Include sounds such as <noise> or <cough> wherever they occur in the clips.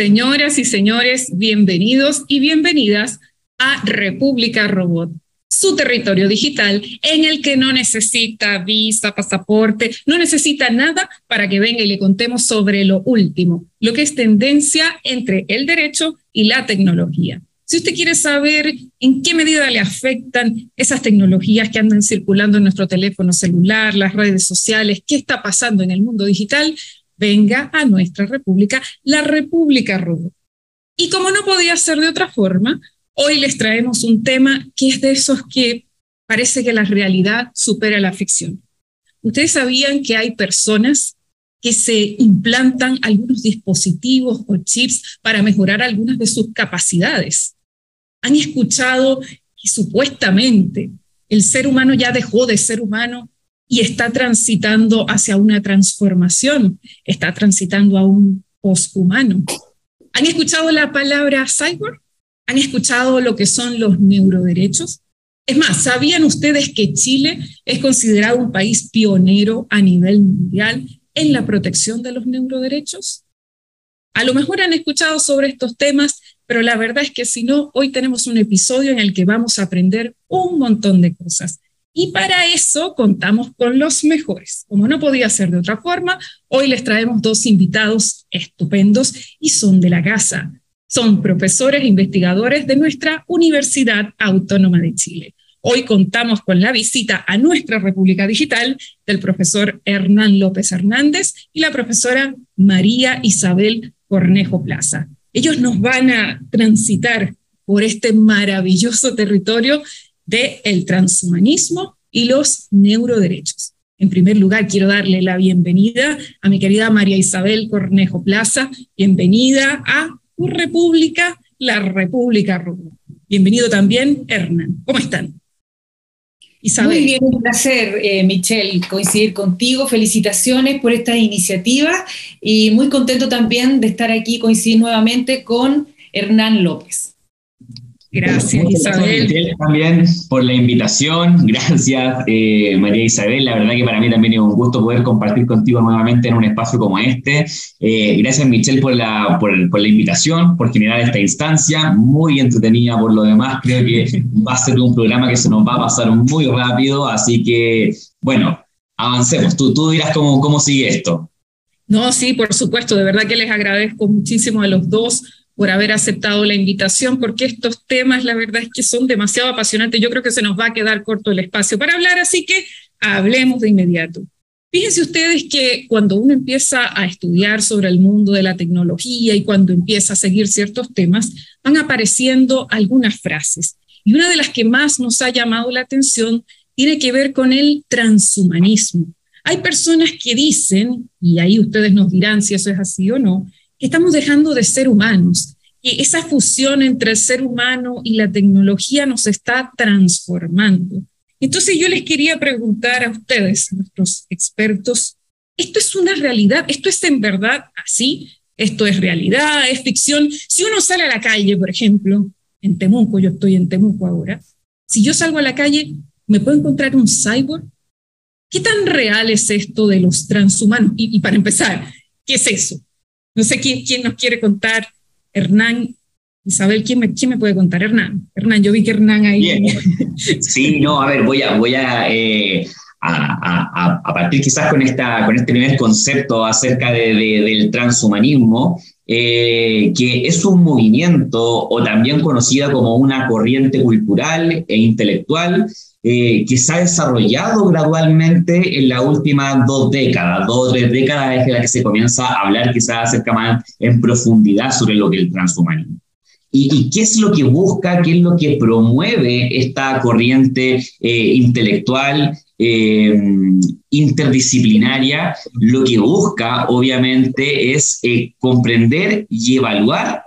Señoras y señores, bienvenidos y bienvenidas a República Robot, su territorio digital en el que no necesita visa, pasaporte, no necesita nada para que venga y le contemos sobre lo último, lo que es tendencia entre el derecho y la tecnología. Si usted quiere saber en qué medida le afectan esas tecnologías que andan circulando en nuestro teléfono celular, las redes sociales, qué está pasando en el mundo digital, venga a nuestra república, la República Robot. Y como no podía ser de otra forma, hoy les traemos un tema que es de esos que parece que la realidad supera la ficción. Ustedes sabían que hay personas que se implantan algunos dispositivos o chips para mejorar algunas de sus capacidades. Han escuchado que supuestamente el ser humano ya dejó de ser humano y está transitando hacia una transformación, está transitando a un poshumano. ¿Han escuchado la palabra cyborg? ¿Han escuchado lo que son los neuroderechos? Es más, ¿sabían ustedes que Chile es considerado un país pionero a nivel mundial en la protección de los neuroderechos? A lo mejor han escuchado sobre estos temas, pero la verdad es que si no, hoy tenemos un episodio en el que vamos a aprender un montón de cosas. Y para eso contamos con los mejores. Como no podía ser de otra forma, hoy les traemos dos invitados estupendos y son de la casa. Son profesores e investigadores de nuestra Universidad Autónoma de Chile. Hoy contamos con la visita a nuestra República Digital del profesor Hernán López Hernández y la profesora María Isabel Cornejo Plaza. Ellos nos van a transitar por este maravilloso territorio del transhumanismo y los neuroderechos. En primer lugar, quiero darle la bienvenida a mi querida María Isabel Cornejo Plaza. Bienvenida a tu República, la República Rubio. Bienvenido también, Hernán. ¿Cómo están? Isabel. Muy bien, un placer, eh, Michelle, coincidir contigo. Felicitaciones por esta iniciativa y muy contento también de estar aquí, coincidir nuevamente con Hernán López. Gracias, Isabel. También por la invitación. <laughs> Gracias, eh, María Isabel. La verdad que para mí también es un gusto poder compartir contigo nuevamente en un espacio como este. Eh, gracias, Michelle, por la, por, por, la invitación, por generar esta instancia. Muy entretenida por lo demás. Creo que va a ser un programa que se nos va a pasar muy rápido. Así que, bueno, avancemos. Tú, tú dirás cómo, cómo sigue esto. No, sí, por supuesto. De verdad que les agradezco muchísimo a los dos por haber aceptado la invitación, porque estos temas, la verdad es que son demasiado apasionantes. Yo creo que se nos va a quedar corto el espacio para hablar, así que hablemos de inmediato. Fíjense ustedes que cuando uno empieza a estudiar sobre el mundo de la tecnología y cuando empieza a seguir ciertos temas, van apareciendo algunas frases. Y una de las que más nos ha llamado la atención tiene que ver con el transhumanismo. Hay personas que dicen, y ahí ustedes nos dirán si eso es así o no, que estamos dejando de ser humanos, y esa fusión entre el ser humano y la tecnología nos está transformando. Entonces yo les quería preguntar a ustedes, nuestros expertos, ¿esto es una realidad? ¿Esto es en verdad así? ¿Esto es realidad? ¿Es ficción? Si uno sale a la calle, por ejemplo, en Temuco, yo estoy en Temuco ahora, si yo salgo a la calle, ¿me puedo encontrar un cyborg? ¿Qué tan real es esto de los transhumanos? Y, y para empezar, ¿qué es eso? No sé quién, quién nos quiere contar. Hernán, Isabel, ¿quién me, ¿quién me puede contar? Hernán. Hernán, yo vi que Hernán ahí. <laughs> Sí, no, a ver, voy a, voy a, eh, a, a, partir quizás con, esta, con este primer concepto acerca de, del transhumanismo, eh, que es un movimiento o también conocida como una corriente cultural e intelectual eh, que se ha desarrollado gradualmente en las últimas dos décadas, dos o tres décadas es la que se comienza a hablar quizás acerca más en profundidad sobre lo que es el transhumanismo. ¿Y, qué es lo que busca, qué es lo que promueve esta corriente eh, intelectual eh, interdisciplinaria? Lo que busca, obviamente, es comprender y evaluar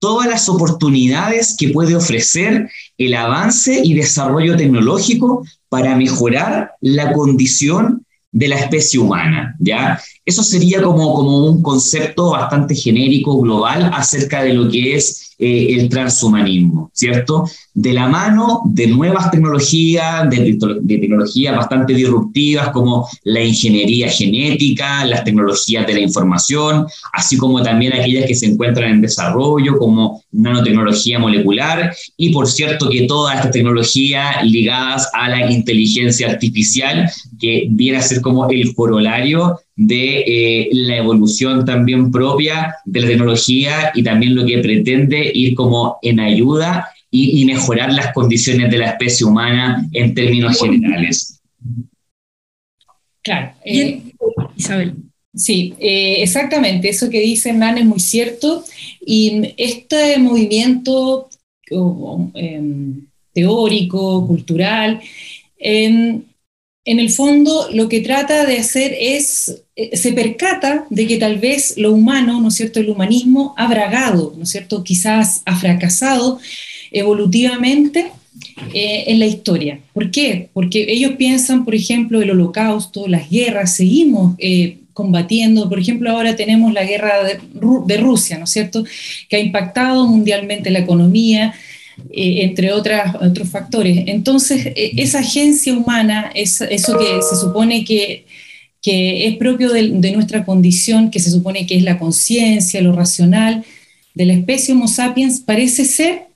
todas las oportunidades que puede ofrecer el avance y desarrollo tecnológico para mejorar la condición de la especie humana, ¿ya? Eso sería como, como un concepto bastante genérico, global, acerca de lo que es eh, el transhumanismo, ¿cierto? De la mano de nuevas tecnologías, de, de, tecnologías bastante disruptivas como la ingeniería genética, las tecnologías de la información, así como también aquellas que se encuentran en desarrollo como nanotecnología molecular y por cierto que todas estas tecnologías ligadas a la inteligencia artificial que viene a ser como el corolario de eh, la evolución también propia de la tecnología y también lo que pretende ir como en ayuda y, mejorar las condiciones de la especie humana en términos generales. Claro. Eh, Isabel. Sí, eh, exactamente. Eso que dice Hernán es muy cierto. Y este movimiento teórico, cultural, em, en el fondo lo que trata de hacer es, eh, se percata de que tal vez lo humano, ¿no es cierto?, el humanismo ha bragado, ¿no es cierto?, quizás ha fracasado evolutivamente eh, en la historia. ¿Por qué? Porque ellos piensan, por ejemplo, el holocausto, las guerras, seguimos eh, combatiendo, por ejemplo, ahora tenemos la guerra de, de Rusia, ¿no es cierto?, que ha impactado mundialmente la economía, eh, entre otras, otros factores. Entonces, e, esa agencia humana, es, eso que se supone que, que es propio de, nuestra condición, que se supone que es la conciencia, lo racional de la especie Homo sapiens, parece ser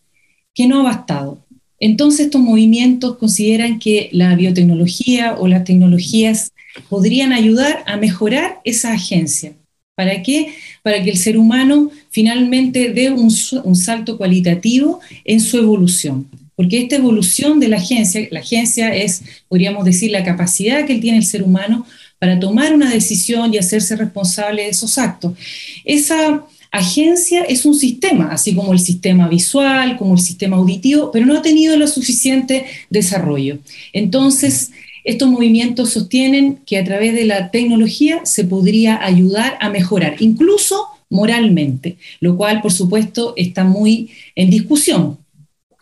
que no ha bastado. Entonces, estos movimientos consideran que la biotecnología o las tecnologías podrían ayudar a mejorar esa agencia. ¿Para qué? Para que el ser humano finalmente dé un, salto cualitativo en su evolución. Porque esta evolución de la agencia, la agencia es, podríamos decir, la capacidad que tiene el ser humano para tomar una decisión y hacerse responsable de esos actos. Esa agencia es un sistema, así como el sistema visual, como el sistema auditivo, pero no ha tenido lo suficiente desarrollo. Entonces, estos movimientos sostienen que a través de la tecnología se podría ayudar a mejorar, incluso moralmente, lo cual, por supuesto, está muy en discusión.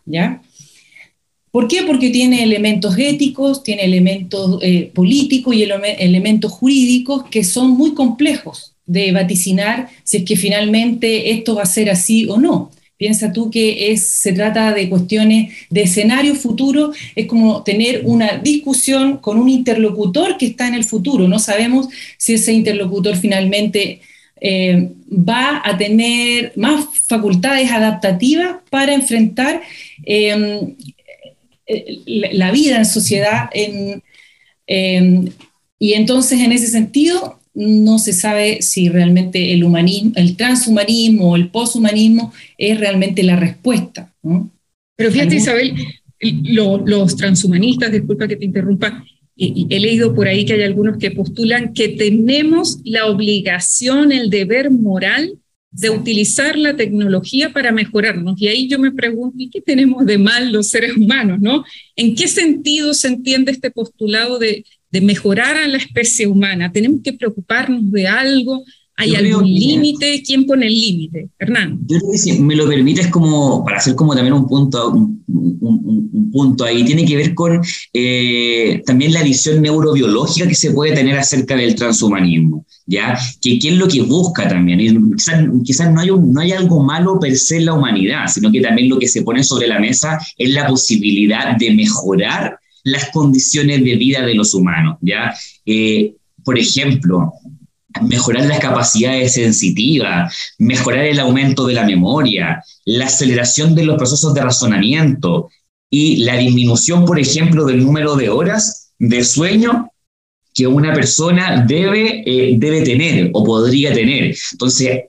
¿Ya? ¿Por qué? Porque tiene elementos éticos, tiene elementos eh, políticos y elementos jurídicos que son muy complejos de vaticinar si es que finalmente esto va a ser así o no. Piensa tú que es, se trata de cuestiones de escenario futuro, es como tener una discusión con un interlocutor que está en el futuro. No sabemos si ese interlocutor finalmente eh, va a tener más facultades adaptativas para enfrentar em, la vida en sociedad. Em, y entonces, en ese sentido, no se sabe si realmente el humanismo, el transhumanismo o el poshumanismo es realmente la respuesta. Pero fíjate, Isabel, los transhumanistas, disculpa que te interrumpa, he leído por ahí que hay algunos que postulan que tenemos la obligación, el deber moral de utilizar la tecnología para mejorarnos. Y ahí yo me pregunto, ¿y qué tenemos de mal los seres humanos? ¿no? ¿En qué sentido se entiende este postulado de, de mejorar a la especie humana. Tenemos que preocuparnos de algo. ¿Hay algún límite? ¿Quién pone el límite? Hernán. Yo creo que si me lo permites como, para hacer como también un punto, un, punto ahí, tiene que ver con eh, también la visión neurobiológica que se puede tener acerca del transhumanismo, ¿ya? Que qué es lo que busca también. Quizás, no, hay no hay algo malo per se en la humanidad, sino que también lo que se pone sobre la mesa es la posibilidad de mejorar las condiciones de vida de los humanos, ¿ya? Eh, por ejemplo, mejorar las capacidades sensitivas, mejorar el aumento de la memoria, la aceleración de los procesos de razonamiento y la disminución, por ejemplo, del número de horas de sueño que una persona debe, eh, debe tener o podría tener. Entonces,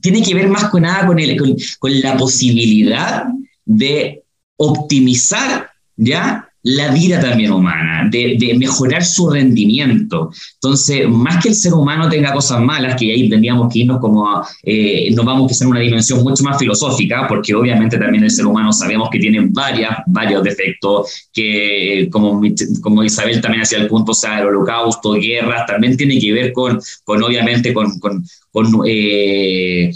tiene que ver más con nada con, el, con la posibilidad de optimizar ¿ya? La vida también humana, de, mejorar su rendimiento. Entonces, más que el ser humano tenga cosas malas, que ahí tendríamos que irnos como, eh, nos vamos a hacer una dimensión mucho más filosófica, porque obviamente también el ser humano sabemos que tiene varias, varios defectos, que como, como Isabel también hacía el punto, o sea, el holocausto, guerras, también tiene que ver con, con obviamente, con, con, con eh, eh,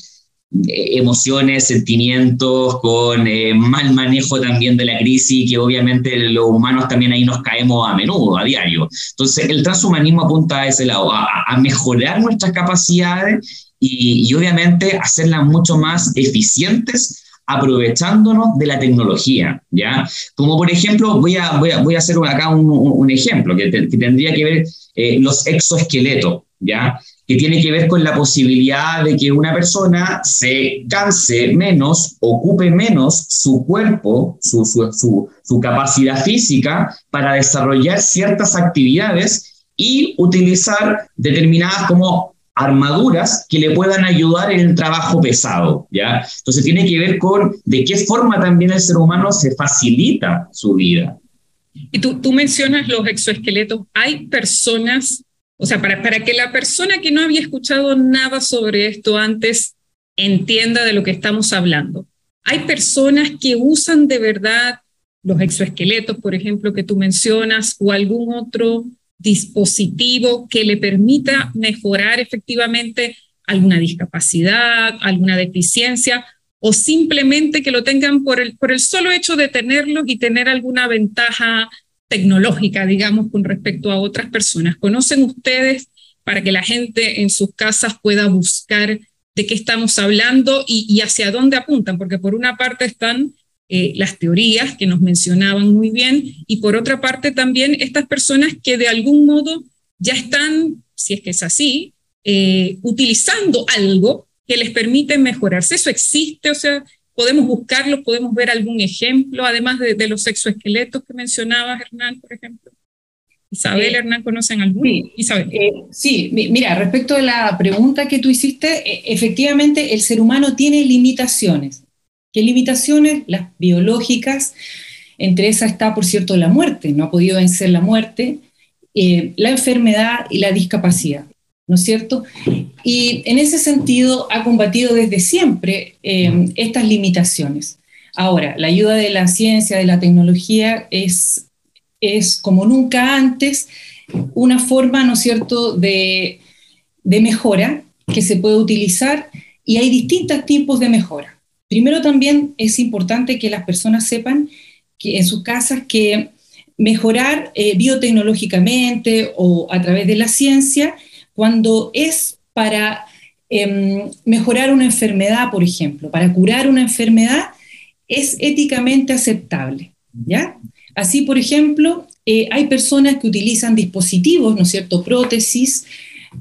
emociones, sentimientos, con eh, mal manejo también de la crisis, que obviamente los humanos también ahí nos caemos a menudo, a diario. Entonces, el transhumanismo apunta a ese lado, a, mejorar nuestras capacidades y, obviamente hacerlas mucho más eficientes aprovechándonos de la tecnología, ¿ya? Como por ejemplo, voy a, voy a, voy a hacer acá un, ejemplo que, tendría que ver eh, los exoesqueletos, ¿ya? Que tiene que ver con la posibilidad de que una persona se canse menos, ocupe menos su cuerpo, su, su, su, capacidad física para desarrollar ciertas actividades y utilizar determinadas como armaduras que le puedan ayudar en el trabajo pesado, ¿ya? Entonces tiene que ver con de qué forma también el ser humano se facilita su vida. Y tú, tú mencionas los exoesqueletos. Hay personas o sea, para, para que la persona que no había escuchado nada sobre esto antes entienda de lo que estamos hablando. Hay personas que usan de verdad los exoesqueletos, por ejemplo, que tú mencionas, o algún otro dispositivo que le permita mejorar efectivamente alguna discapacidad, alguna deficiencia, o simplemente que lo tengan por el, por el solo hecho de tenerlo y tener alguna ventaja tecnológica, digamos, con respecto a otras personas. ¿Conocen ustedes para que la gente en sus casas pueda buscar de qué estamos hablando y, hacia dónde apuntan? Porque por una parte están eh, las teorías que nos mencionaban muy bien y por otra parte también estas personas que de algún modo ya están, si es que es así, eh, utilizando algo que les permite mejorarse. Eso existe, o sea, podemos buscarlo, podemos ver algún ejemplo, además de, los exoesqueletos que mencionabas, Hernán, por ejemplo. Isabel, eh, Hernán, ¿conocen alguno? Sí, Isabel. Eh, sí, mira, respecto a la pregunta que tú hiciste, e, efectivamente el ser humano tiene limitaciones. ¿Qué limitaciones? Las biológicas, entre esas está, por cierto, la muerte, no ha podido vencer la muerte, eh, la enfermedad y la discapacidad. ¿No es cierto? Y en ese sentido ha combatido desde siempre eh, estas limitaciones. Ahora, la ayuda de la ciencia, de la tecnología, es, es como nunca antes una forma, ¿no es cierto?, de, de mejora que se puede utilizar y hay distintos tipos de mejora. Primero también es importante que las personas sepan que en sus casas que mejorar eh, biotecnológicamente o a través de la ciencia cuando es para em, mejorar una enfermedad, por ejemplo, para curar una enfermedad, es éticamente aceptable, ¿ya? Así, por ejemplo, eh, hay personas que utilizan dispositivos, ¿no es cierto?, prótesis,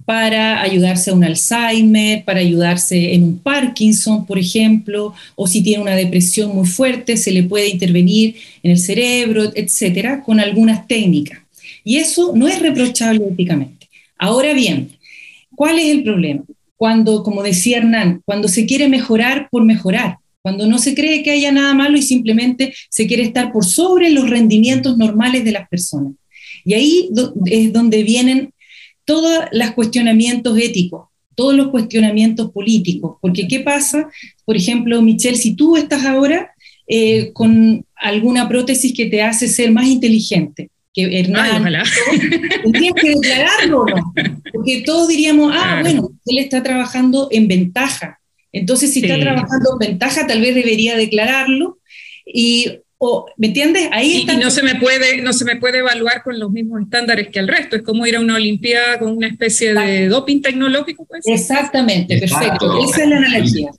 para ayudarse a un Alzheimer, para ayudarse en un Parkinson, por ejemplo, o si tiene una depresión muy fuerte, se le puede intervenir en el cerebro, etcétera, con algunas técnicas. Y eso no es reprochable éticamente. Ahora bien, ¿cuál es el problema? Cuando, como decía Hernán, cuando se quiere mejorar por mejorar, cuando no se cree que haya nada malo y simplemente se quiere estar por sobre los rendimientos normales de las personas. Y ahí es donde vienen todos los cuestionamientos éticos, todos los cuestionamientos políticos, porque ¿qué pasa? Por ejemplo, Michelle, si tú estás ahora eh, con alguna prótesis que te hace ser más inteligente, que Hernán, <laughs> tendrías que declararlo o no, porque todos diríamos, ah, bueno, él está trabajando en ventaja. Entonces, si está trabajando en ventaja, tal vez debería declararlo. Y ¿Me entiendes? Ahí está. Y, no, se me puede, no se me puede evaluar con los mismos estándares que el resto. Es como ir a una Olimpiada con una especie de doping tecnológico. Pues. Exactamente, perfecto. Esa es la analogía.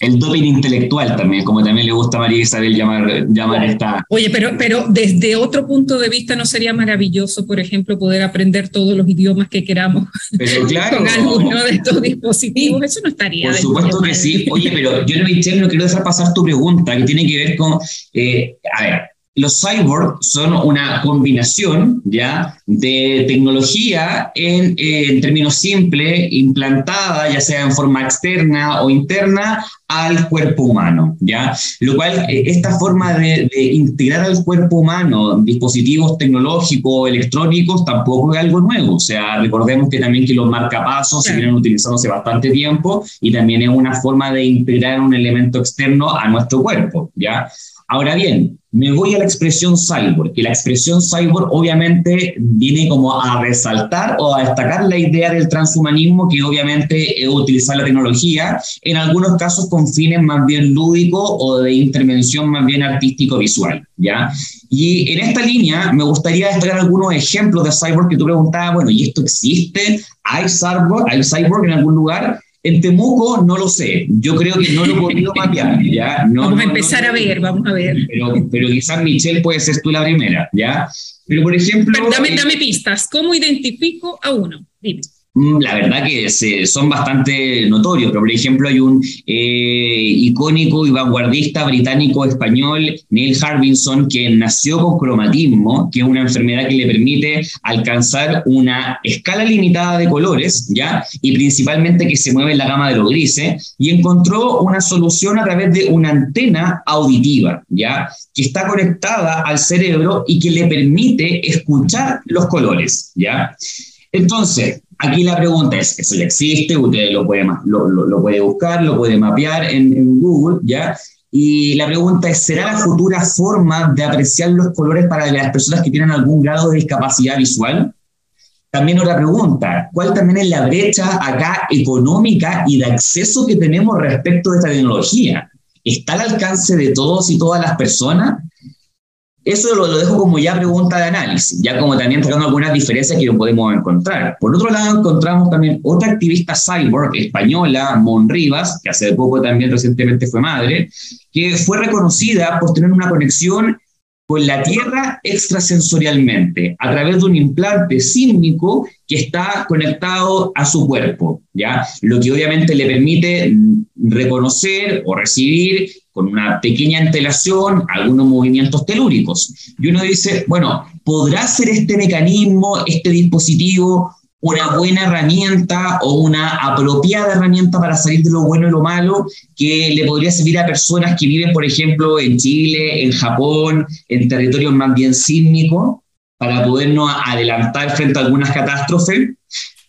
El doping intelectual también, como también le gusta a María Isabel llamar, llamar esta. Oye, pero, pero desde otro punto de vista, ¿no sería maravilloso, por ejemplo, poder aprender todos los idiomas que queramos pero <laughs> claro, con alguno de estos dispositivos? Eso no estaría. Por supuesto que sí. Oye, pero yo, Michelle, no quiero dejar pasar tu pregunta, que tiene que ver con. Eh, a ver, los cyborgs son una combinación ¿ya? de tecnología en, en, términos simples, implantada ya sea en forma externa o interna al cuerpo humano, ¿ya? Lo cual, eh, esta forma de, integrar al cuerpo humano dispositivos tecnológicos, electrónicos, tampoco es algo nuevo. O sea, recordemos que también que los marcapasos se vienen utilizando hace bastante tiempo y también es una forma de integrar un elemento externo a nuestro cuerpo, ¿ya? Ahora bien, me voy a la expresión cyborg, que la expresión cyborg obviamente viene como a resaltar o a destacar la idea del transhumanismo, que obviamente es utilizar la tecnología, en algunos casos con fines más bien lúdicos o de intervención más bien artístico-visual, ¿ya? Y en esta línea me gustaría destacar algunos ejemplos de cyborg que tú preguntabas, bueno, ¿y esto existe? ¿Hay cyborg, ¿Hay cyborg en algún lugar? En Temuco no lo sé, yo creo que no lo he podido mapear, ¿ya? No, vamos a empezar a ver, vamos a ver. Pero, pero quizás Michelle puede ser tú la primera, ¿ya? Pero por ejemplo... dame, dame pistas, ¿cómo identifico a uno? Dime. Mm, la verdad que son bastante notorios, pero por ejemplo hay un eh, icónico y vanguardista británico-español, Neil Harbinson, que nació con cromatismo, que es una enfermedad que le permite alcanzar una escala limitada de colores, ¿ya? Y principalmente que se mueve en la gama de los grises, y encontró una solución a través de una antena auditiva, ¿ya? Que está conectada al cerebro y que le permite escuchar los colores, ¿ya? Entonces, Aquí la pregunta es, eso ya existe, usted lo puede, buscar, lo puede mapear en, en, Google, ¿ya? Y la pregunta es, ¿será la futura forma de apreciar los colores para las personas que tienen algún grado de discapacidad visual? También otra pregunta, ¿cuál también es la brecha acá económica y de acceso que tenemos respecto de esta tecnología? ¿Está al alcance de todos y todas las personas? Eso lo, dejo como ya pregunta de análisis, ya como también tratando algunas diferencias que lo podemos encontrar. Por otro lado, encontramos también otra activista cyborg española, Mon Rivas, que hace poco también recientemente fue madre, que fue reconocida por tener una conexión con la Tierra extrasensorialmente, a través de un implante sísmico que está conectado a su cuerpo, ¿ya? Lo que obviamente le permite reconocer o recibir con una pequeña antelación algunos movimientos telúricos. Y uno dice, bueno, ¿podrá ser este mecanismo, este dispositivo, una buena herramienta o una apropiada herramienta para salir de lo bueno y lo malo que le podría servir a personas que viven, por ejemplo, en Chile, en Japón, en territorios más bien sísmicos, para podernos adelantar frente a algunas catástrofes?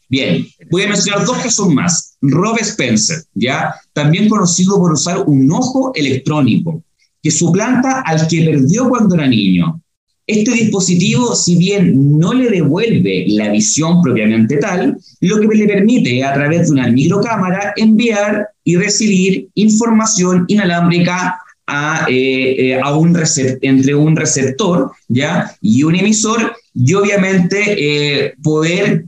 Bien, voy a mencionar dos casos más. Rob Spencer, ¿ya? También conocido por usar un ojo electrónico, que suplanta al que perdió cuando era niño. Este dispositivo, si bien no le devuelve la visión propiamente tal, lo que le permite a través de una microcámara enviar y recibir información inalámbrica a, eh, eh, un entre un receptor ¿ya? y un emisor y obviamente eh, poder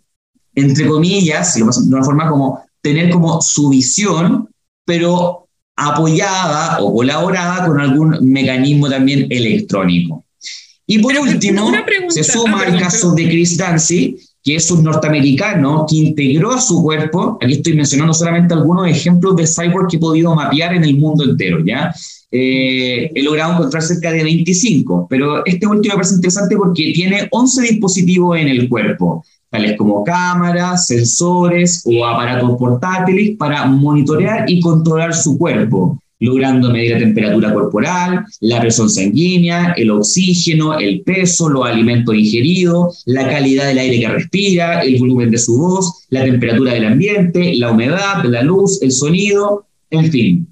entre comillas, de una forma como tener como su visión, pero apoyada o colaborada con algún mecanismo también electrónico. Y por último, se suma el caso de Chris Dancy, que es un norteamericano que integró a su cuerpo, aquí estoy mencionando solamente algunos ejemplos de cyborg que he podido mapear en el mundo entero, ¿ya? Eh, he logrado encontrar cerca de 25, pero este último me parece interesante porque tiene 11 dispositivos en el cuerpo tales como cámaras, sensores o aparatos portátiles para monitorear y controlar su cuerpo, logrando medir la temperatura corporal, la presión sanguínea, el oxígeno, el peso, los alimentos ingeridos, la calidad del aire que respira, el volumen de su voz, la temperatura del ambiente, la humedad, la luz, el sonido, en fin.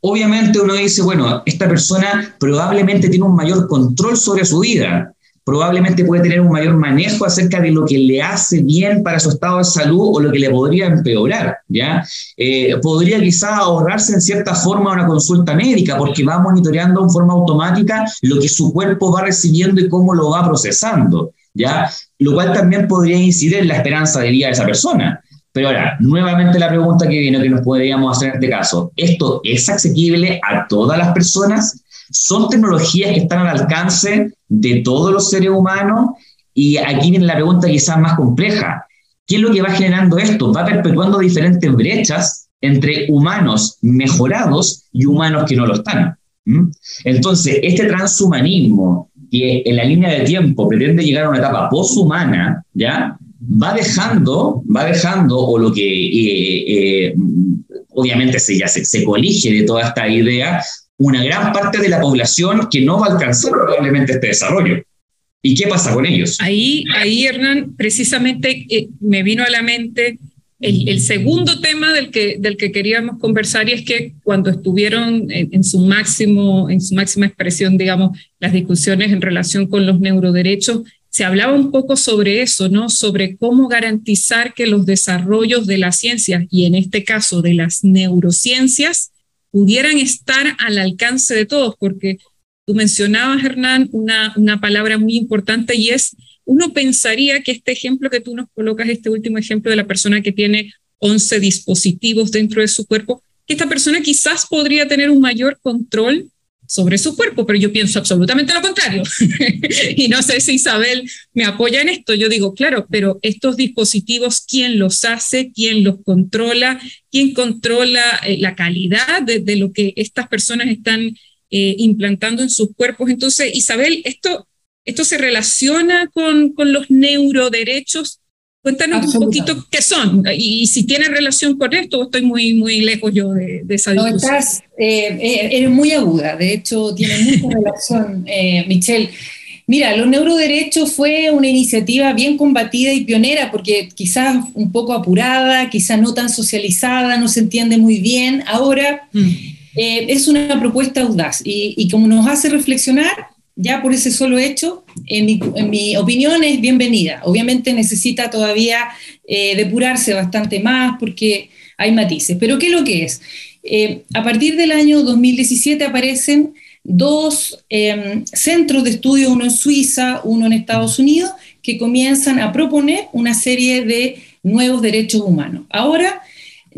Obviamente uno dice, bueno, esta persona probablemente tiene un mayor control sobre su vida, probablemente puede tener un mayor manejo acerca de lo que le hace bien para su estado de salud o lo que le podría empeorar, ¿ya? Eh, podría quizá ahorrarse en cierta forma una consulta médica porque va monitoreando en forma automática lo que su cuerpo va recibiendo y cómo lo va procesando, ¿ya? Lo cual también podría incidir en la esperanza de vida de esa persona. Pero ahora, nuevamente la pregunta que viene que nos podríamos hacer en este caso, ¿esto es asequible a todas las personas? Son tecnologías que están al alcance de todos los seres humanos y aquí viene la pregunta quizás más compleja. ¿Qué es lo que va generando esto? Va perpetuando diferentes brechas entre humanos mejorados y humanos que no lo están. Entonces, este transhumanismo que en la línea de tiempo pretende llegar a una etapa poshumana, ¿ya? Va dejando, va dejando, o lo que eh, eh, obviamente se, ya se, se colige de toda esta idea, una gran parte de la población que no va a alcanzar probablemente este desarrollo. ¿Y qué pasa con ellos? Ahí, ahí Hernán, precisamente eh, me vino a la mente el, segundo tema del que, del que queríamos conversar y es que cuando estuvieron en, su máximo, en su máxima expresión, digamos, las discusiones en relación con los neuroderechos, se hablaba un poco sobre eso, ¿no? Sobre cómo garantizar que los desarrollos de las ciencias y en este caso de las neurociencias pudieran estar al alcance de todos, porque tú mencionabas, Hernán, una, una palabra muy importante y es uno pensaría que este ejemplo que tú nos colocas, este último ejemplo de la persona que tiene 11 dispositivos dentro de su cuerpo, que esta persona quizás podría tener un mayor control sobre su cuerpo, pero yo pienso absolutamente lo contrario. <laughs> y no sé si Isabel me apoya en esto. Yo digo, claro, pero estos dispositivos, ¿quién los hace? ¿Quién los controla? ¿Quién controla eh, la calidad de, lo que estas personas están eh, implantando en sus cuerpos? Entonces, Isabel, esto ¿Esto se relaciona con, con los neuroderechos? Cuéntanos un poquito qué son y, si tiene relación con esto, estoy muy, muy lejos yo de, esa discusión. No, estás, eh, eh, eres muy aguda, de hecho tiene mucha <laughs> relación, eh, Michelle. Mira, los neuroderechos fue una iniciativa bien combatida y pionera, porque quizás un poco apurada, quizás no tan socializada, no se entiende muy bien. Ahora mm. es una propuesta audaz y, y, como nos hace reflexionar, ya por ese solo hecho, en mi, opinión, es bienvenida. Obviamente necesita todavía eh, depurarse bastante más porque hay matices. Pero ¿qué es lo que es? Eh, a partir del año 2017 aparecen dos em, centros de estudio, uno en Suiza, uno en Estados Unidos, que comienzan a proponer una serie de nuevos derechos humanos. Ahora,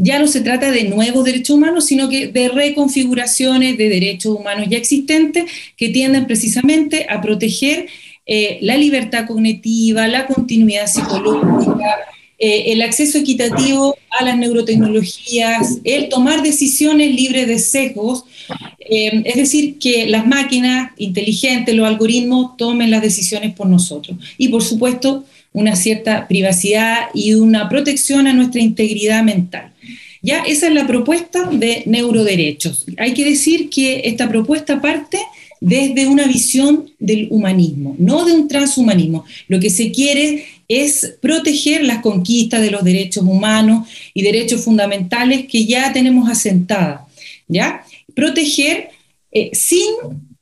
ya no se trata de nuevos derechos humanos, sino que de reconfiguraciones de derechos humanos ya existentes que tienden precisamente a proteger eh, la libertad cognitiva, la continuidad psicológica, eh, el acceso equitativo a las neurotecnologías, el tomar decisiones libres de sesgos, eh, es decir, que las máquinas inteligentes, los algoritmos tomen las decisiones por nosotros. Y por supuesto, una cierta privacidad y una protección a nuestra integridad mental. Ya, esa es la propuesta de neuroderechos. Hay que decir que esta propuesta parte desde una visión del humanismo, no de un transhumanismo. Lo que se quiere es proteger las conquistas de los derechos humanos y derechos fundamentales que ya tenemos asentadas, ¿ya? Proteger eh, sin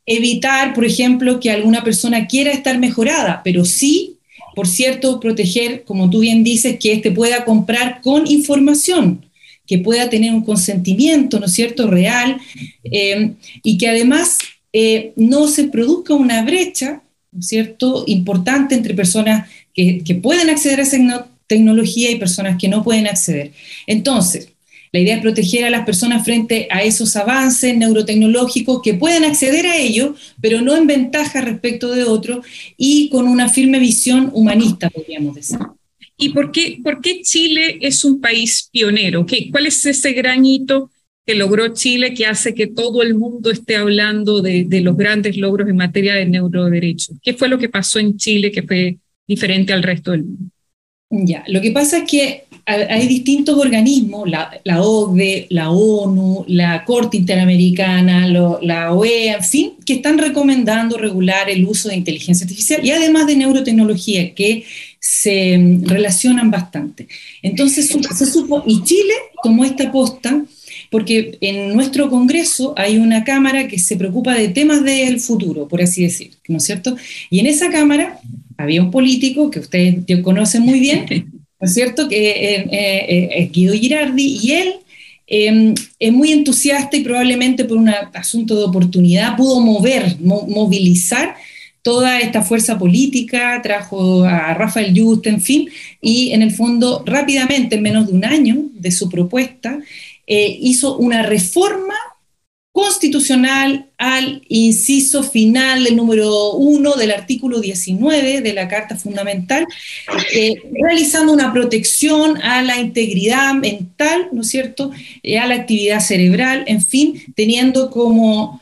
evitar, por ejemplo, que alguna persona quiera estar mejorada, pero sí por cierto, proteger, como tú bien dices, que éste pueda comprar con información, que pueda tener un consentimiento, ¿no es cierto?, real, eh, y que además eh, no se produzca una brecha, ¿no es cierto?, importante entre personas que, pueden acceder a esa tecnología y personas que no pueden acceder. Entonces, la idea es proteger a las personas frente a esos avances neurotecnológicos que pueden acceder a ellos, pero no en ventaja respecto de otros y con una firme visión humanista, podríamos decir. ¿Y por qué, por qué Chile es un país pionero? ¿Qué, ¿Cuál es ese granito que logró Chile que hace que todo el mundo esté hablando de, de los grandes logros en materia de neuroderechos? ¿Qué fue lo que pasó en Chile que fue diferente al resto del mundo? Ya, lo que pasa es que hay distintos organismos, la, la OCDE, la ONU, la Corte Interamericana, la OEA, en fin, que están recomendando regular el uso de inteligencia artificial y además de neurotecnología, que se mm, relacionan bastante. Entonces, se supo, y Chile tomó esta posta porque en nuestro Congreso hay una Cámara que se preocupa de temas del futuro, por así decir, ¿no es cierto? Y en esa Cámara había un político que ustedes conocen muy bien, ¿no es cierto?, que eh, eh, eh, es Guido Girardi, y él em, es muy entusiasta y probablemente por un asunto de oportunidad pudo mover, movilizar toda esta fuerza política, trajo a Rafael Just, en fin, y en el fondo rápidamente, en menos de un año de su propuesta, hizo una reforma constitucional al inciso final del número 1 del artículo 19 de la Carta Fundamental, eh, realizando una protección a la integridad mental, ¿no es cierto?, eh, a la actividad cerebral, en fin, teniendo como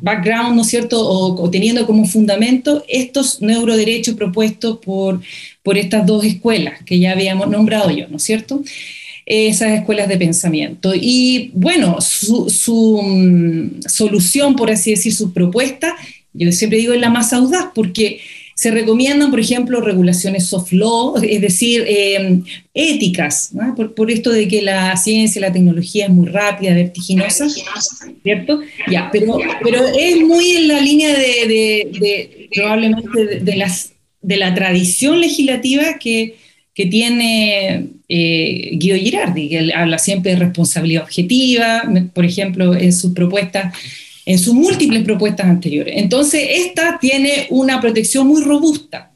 background, ¿no es cierto?, o, teniendo como fundamento estos neuroderechos propuestos por, por estas dos escuelas que ya habíamos nombrado yo, ¿no es cierto?, esas escuelas de pensamiento. Y bueno, su, mm, solución, por así decir, su propuesta, yo siempre digo es la más audaz, porque se recomiendan, por ejemplo, regulaciones soft law, es decir, eh, éticas, por, esto de que la ciencia, la tecnología es muy rápida, vertiginosa, ¿cierto? Ya, pero, es muy en la línea de, probablemente de, las, de la tradición legislativa que, que tiene eh, Guido Girardi, que habla siempre de responsabilidad objetiva, por ejemplo, en sus propuestas en sus múltiples propuestas anteriores. Entonces, esta tiene una protección muy robusta,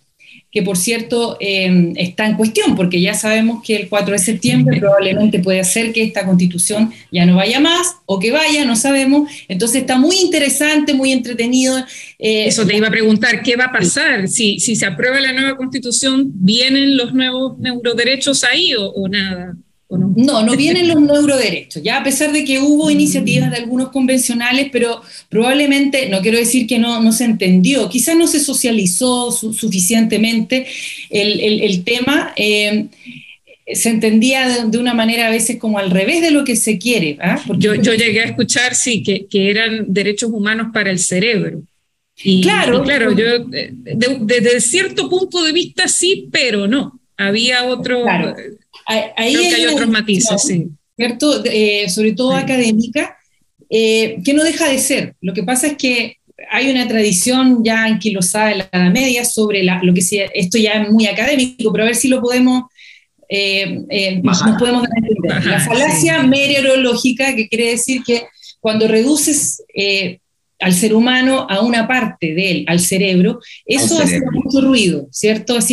que por cierto em, está en cuestión, porque ya sabemos que el 4 de septiembre probablemente puede ser que esta constitución ya no vaya más, o que vaya, no sabemos. Entonces está muy interesante, muy entretenido. Eh, Eso te iba a preguntar, ¿qué va a pasar? Si, si se aprueba la nueva constitución, ¿vienen los nuevos neuroderechos ahí o nada? No? no? vienen los neuroderechos, ya a pesar de que hubo mm. iniciativas de algunos convencionales, pero probablemente, no quiero decir que no, no se entendió, quizás no se socializó suficientemente el, tema. Eh, se entendía de, una manera a veces como al revés de lo que se quiere. ¿ah? Yo, yo, llegué a escuchar, sí, que, que, eran derechos humanos para el cerebro. Y, claro, claro, yo eh, desde cierto punto de vista sí, pero no. Había otro, Ahí hay, otros matices, sí. ¿Cierto? Eh, sobre todo académica, eh, que no deja de ser. Lo que pasa es que hay una tradición ya anquilosada en la Edad Media sobre lo que sea, esto ya es muy académico, pero a ver si lo podemos, eh, nos podemos entender. la falacia meteorológica, que quiere decir que cuando reduces al ser humano a una parte de él, al cerebro, eso hace mucho ruido, ¿cierto? Es,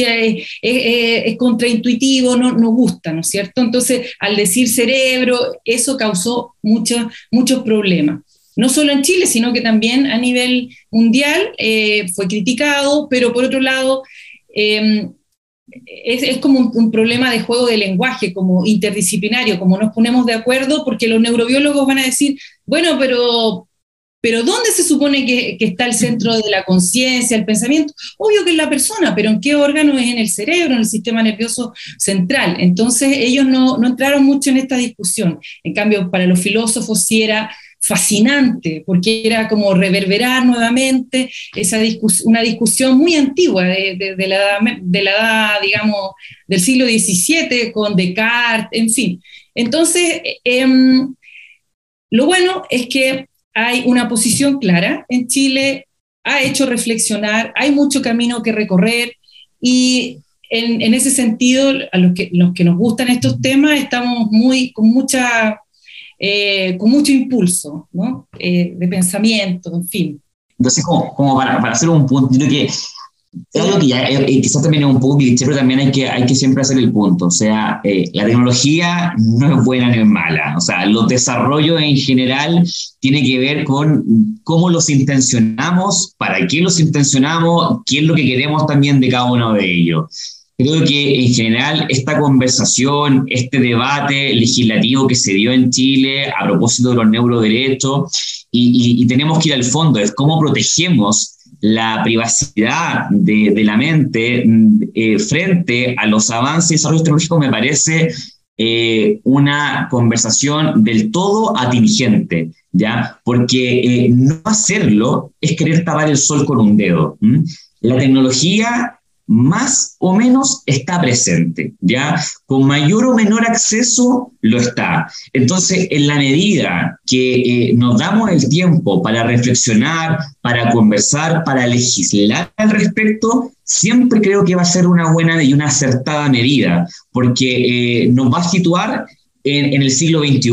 es, contraintuitivo, no nos gusta, ¿no es cierto? Entonces, al decir cerebro, eso causó muchos muchos problemas. No solo en Chile, sino que también a nivel mundial eh, fue criticado, pero por otro lado, em, es, como un, un, problema de juego de lenguaje, como interdisciplinario, como nos ponemos de acuerdo, porque los neurobiólogos van a decir, bueno, pero pero ¿dónde se supone que, está el centro de la conciencia, el pensamiento? Obvio que es la persona, pero ¿en qué órgano es en el cerebro, en el sistema nervioso central? Entonces ellos no, entraron mucho en esta discusión. En cambio, para los filósofos sí era fascinante, porque era como reverberar nuevamente esa una discusión muy antigua de, la edad, de la digamos, del siglo XVII con Descartes, en fin. Entonces, em, lo bueno es que hay una posición clara en Chile, ha hecho reflexionar, hay mucho camino que recorrer y en, ese sentido, a los que, nos gustan estos temas, estamos muy, con, mucha, eh, con mucho impulso ¿no? Eh, de pensamiento, en fin. Entonces, como, como para, para, hacer un punto, yo creo que es algo que ya eh, eh, quizás también es un poco cliché, pero también hay que, hay que siempre hacer el punto. O sea, eh, la tecnología no es buena ni es mala. O sea, los desarrollos en general tiene que ver con cómo los intencionamos, para qué los intencionamos, qué es lo que queremos también de cada uno de ellos. Creo que en general esta conversación, este debate legislativo que se dio en Chile a propósito de los neuroderechos, y, y, y tenemos que ir al fondo, es cómo protegemos la privacidad de, la mente eh, frente a los avances y desarrollos tecnológicos me parece eh, una conversación del todo atingente, ¿ya? Porque eh, no hacerlo es querer tapar el sol con un dedo. La tecnología más o menos está presente, ¿ya? Con mayor o menor acceso lo está. Entonces, en la medida que eh, nos damos el tiempo para reflexionar, para conversar, para legislar al respecto, siempre creo que va a ser una buena y una acertada medida, porque eh, nos va a situar en, en el siglo XXI,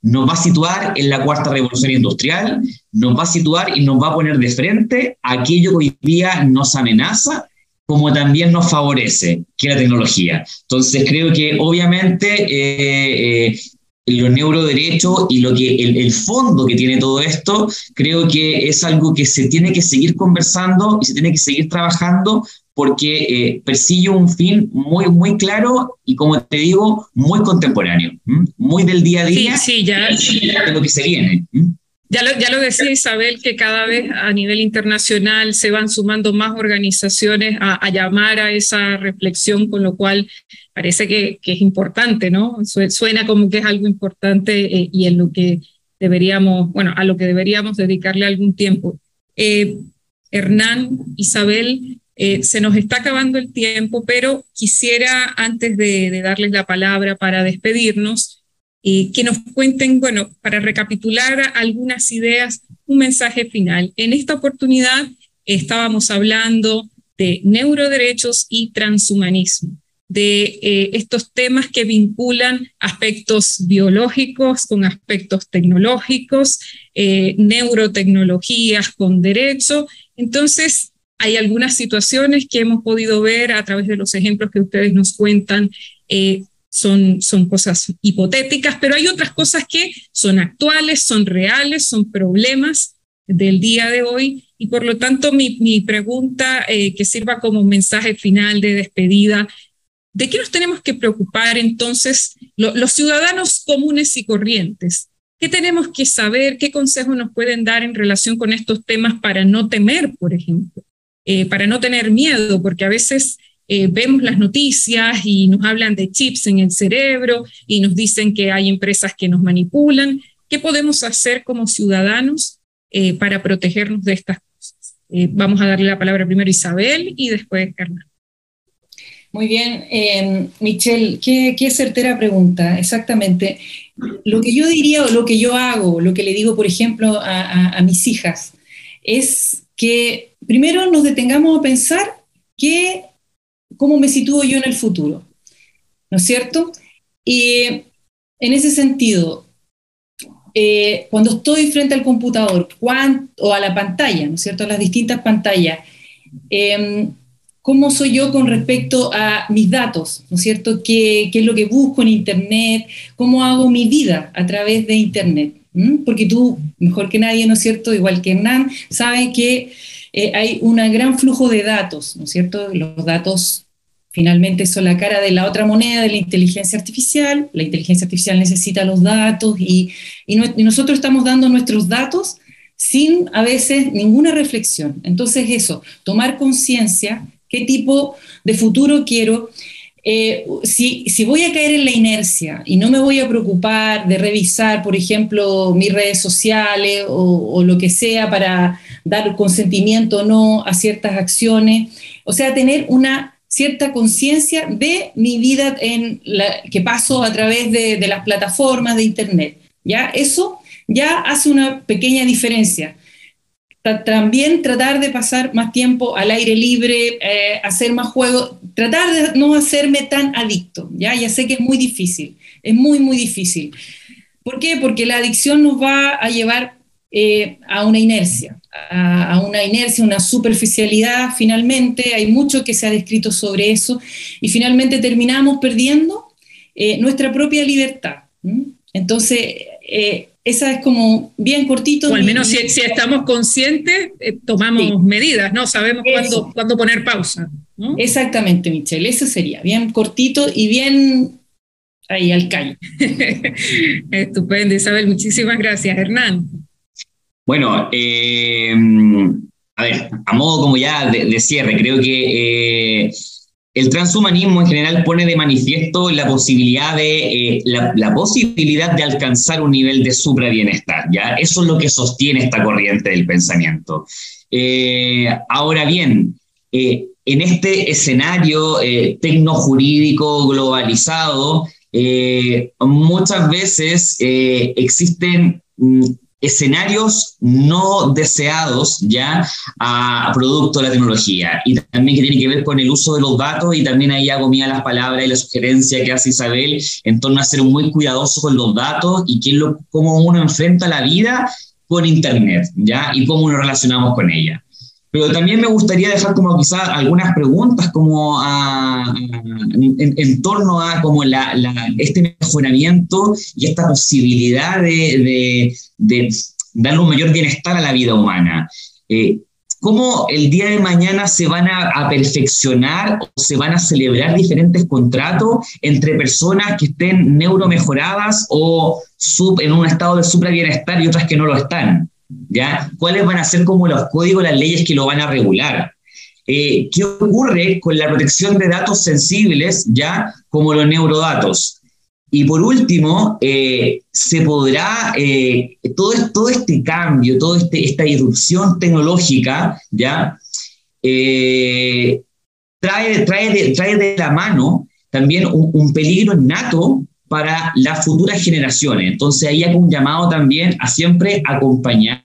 nos va a situar en la cuarta revolución industrial, nos va a situar y nos va a poner de frente aquello que hoy día nos amenaza como también nos favorece, que la tecnología. Entonces creo que obviamente eh, eh, los neuroderechos y lo que el, fondo que tiene todo esto, creo que es algo que se tiene que seguir conversando y se tiene que seguir trabajando porque eh, persigue un fin muy, muy claro y, como te digo, muy contemporáneo, muy del día a día sí, ya. de lo que se viene. Ya lo, ya lo decía Isabel, que cada vez a nivel internacional se van sumando más organizaciones a, llamar a esa reflexión, con lo cual parece que, que, es importante, ¿no? Suena como que es algo importante eh, y en lo que deberíamos, bueno, a lo que deberíamos dedicarle algún tiempo. Eh, Hernán, Isabel, Eh, se nos está acabando el tiempo, pero quisiera, antes de, darles la palabra para despedirnos, eh, que nos cuenten, bueno, para recapitular algunas ideas, un mensaje final. En esta oportunidad estábamos hablando de neuroderechos y transhumanismo, de eh, estos temas que vinculan aspectos biológicos con aspectos tecnológicos, neurotecnologías con derecho. Entonces, hay algunas situaciones que hemos podido ver a través de los ejemplos que ustedes nos cuentan. Eh, son, son cosas hipotéticas, pero hay otras cosas que son actuales, son reales, son problemas del día de hoy. Y por lo tanto, mi, mi pregunta eh, que sirva como mensaje final de despedida, ¿de qué nos tenemos que preocupar entonces los ciudadanos comunes y corrientes? ¿Qué tenemos que saber? ¿Qué consejos nos pueden dar en relación con estos temas para no temer, por ejemplo? Eh, para no tener miedo, porque a veces eh, vemos las noticias y nos hablan de chips en el cerebro y nos dicen que hay empresas que nos manipulan. ¿Qué podemos hacer como ciudadanos eh, para protegernos de estas cosas? vamos a darle la palabra primero a Isabel y después a Hernán. Muy bien, Michelle, qué, qué, certera pregunta, exactamente. Lo que yo diría o lo que yo hago, lo que le digo, por ejemplo, a, a mis hijas, es que primero nos detengamos a pensar que, cómo me sitúo yo en el futuro, ¿no es cierto? Y en ese sentido, eh, cuando estoy frente al computador o a la pantalla, ¿no es cierto?, a las distintas pantallas, em, ¿cómo soy yo con respecto a mis datos, ¿no es cierto?, ¿Qué, ¿Qué, es lo que busco en Internet? ¿Cómo hago mi vida a través de Internet? Porque tú, mejor que nadie, ¿no es cierto?, igual que Hernán, sabe que eh, hay un gran flujo de datos, ¿no es cierto? Los datos finalmente son la cara de la otra moneda de la inteligencia artificial. La inteligencia artificial necesita los datos y, nosotros estamos dando nuestros datos sin a veces ninguna reflexión. Entonces eso, tomar conciencia, qué tipo de futuro quiero. Eh, si, voy a caer en la inercia y no me voy a preocupar de revisar, por ejemplo, mis redes sociales o lo que sea para dar consentimiento o no a ciertas acciones, o sea, tener una cierta conciencia de mi vida en la, que paso a través de, las plataformas de Internet. ¿ya? Eso ya hace una pequeña diferencia. También tratar de pasar más tiempo al aire libre, eh, hacer más juegos, tratar de no hacerme tan adicto. ¿ya? ya sé que es muy difícil, es muy, muy difícil. ¿Por qué? Porque la adicción nos va a llevar eh, a una inercia, a, una inercia, una superficialidad finalmente, hay mucho que se ha descrito sobre eso, y finalmente terminamos perdiendo eh, nuestra propia libertad. Entonces, eh, esa es como bien cortito. O al menos si, estamos conscientes, tomamos medidas, ¿no? Sabemos cuándo, cuándo, poner pausa. Exactamente, Michelle, eso sería, bien cortito y bien ahí al calle. <laughs> Estupendo, Isabel, muchísimas gracias. Hernán. Bueno, eh, a ver, a modo como ya de, cierre, creo que eh, el transhumanismo en general pone de manifiesto la posibilidad de, eh, la, posibilidad de alcanzar un nivel de suprabienestar, ¿ya? Eso es lo que sostiene esta corriente del pensamiento. ahora bien, en este escenario tecnojurídico globalizado, muchas veces existen mm, escenarios no deseados ya a, producto de la tecnología y también que tiene que ver con el uso de los datos y también ahí hago mía las palabras y la sugerencia que hace Isabel en torno a ser muy cuidadoso con los datos y qué lo, cómo uno enfrenta la vida con Internet, ¿ya? Y cómo nos relacionamos con ella. Pero también me gustaría dejar como quizás algunas preguntas como en, torno a como la, este mejoramiento y esta posibilidad de, de, darle un mayor bienestar a la vida humana. Eh, ¿Cómo el día de mañana se van a, perfeccionar o se van a celebrar diferentes contratos entre personas que estén neuromejoradas o en un estado de supra bienestar y otras que no lo están? ¿Ya? ¿Cuáles van a ser como los códigos, las leyes que lo van a regular? Eh, ¿Qué ocurre con la protección de datos sensibles, ya como los neurodatos? Y por último, eh, se podrá, eh, todo, este cambio, toda este, esta irrupción tecnológica, ¿ya? trae, trae, de, trae de la mano también un, un peligro innato para las futuras generaciones. Entonces ahí hay un llamado también a siempre acompañar,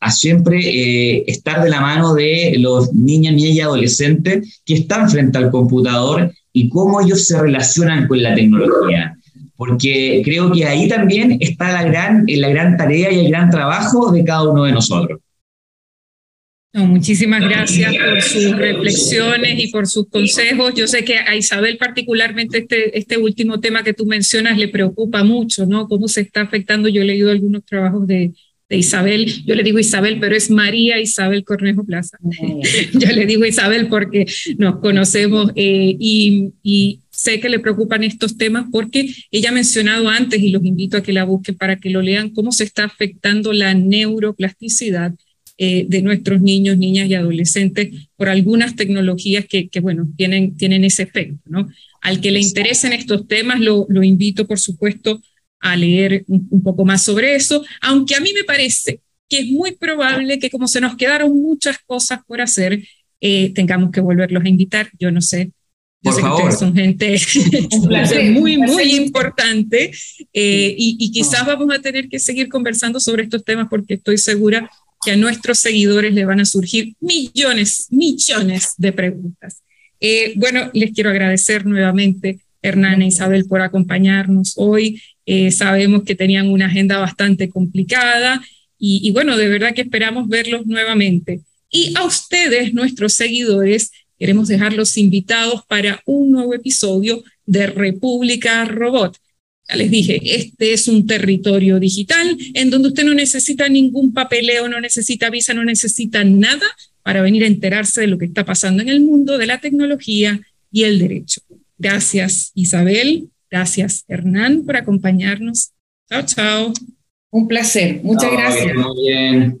a siempre eh, estar de la mano de los niños, niñas y adolescentes que están frente al computador y cómo ellos se relacionan con la tecnología. Porque creo que ahí también está la gran, la gran tarea y el gran trabajo de cada uno de nosotros muchísimas gracias por sus reflexiones y por sus consejos. Yo sé que a Isabel particularmente este, este último tema que tú mencionas le preocupa mucho, ¿no? Cómo se está afectando. Yo he leído algunos trabajos de, de Isabel. Yo le digo Isabel, pero es María Isabel Cornejo Plaza. <laughs> Yo le digo Isabel porque nos conocemos eh, y, y sé que le preocupan estos temas porque ella ha mencionado antes, y los invito a que la busquen para que lo lean, cómo se está afectando la neuroplasticidad eh, de nuestros niños, niñas y adolescentes por algunas tecnologías que, que, bueno, tienen, tienen ese efecto, ¿no? Al que le interesen estos temas, lo, lo invito, por supuesto, a leer un, poco más sobre eso, aunque a mí me parece que es muy probable que como se nos quedaron muchas cosas por hacer, eh, tengamos que volverlos a invitar. Yo no sé, yo sé que ustedes son gente <laughs> muy, muy importante eh, y, y, quizás vamos a tener que seguir conversando sobre estos temas porque estoy segura que a nuestros seguidores le van a surgir millones, millones de preguntas. Eh, bueno, les quiero agradecer nuevamente, Hernán e Isabel, por acompañarnos hoy. Eh, sabemos que tenían una agenda bastante complicada y, y bueno, de verdad que esperamos verlos nuevamente. Y a ustedes, nuestros seguidores, queremos dejarlos invitados para un nuevo episodio de República Robot les dije, este es un territorio digital en donde usted no necesita ningún papeleo, no necesita visa, no necesita nada para venir a enterarse de lo que está pasando en el mundo de la tecnología y el derecho. Gracias Isabel, gracias Hernán por acompañarnos. Chao, chao. Un placer, muchas gracias. Muy bien.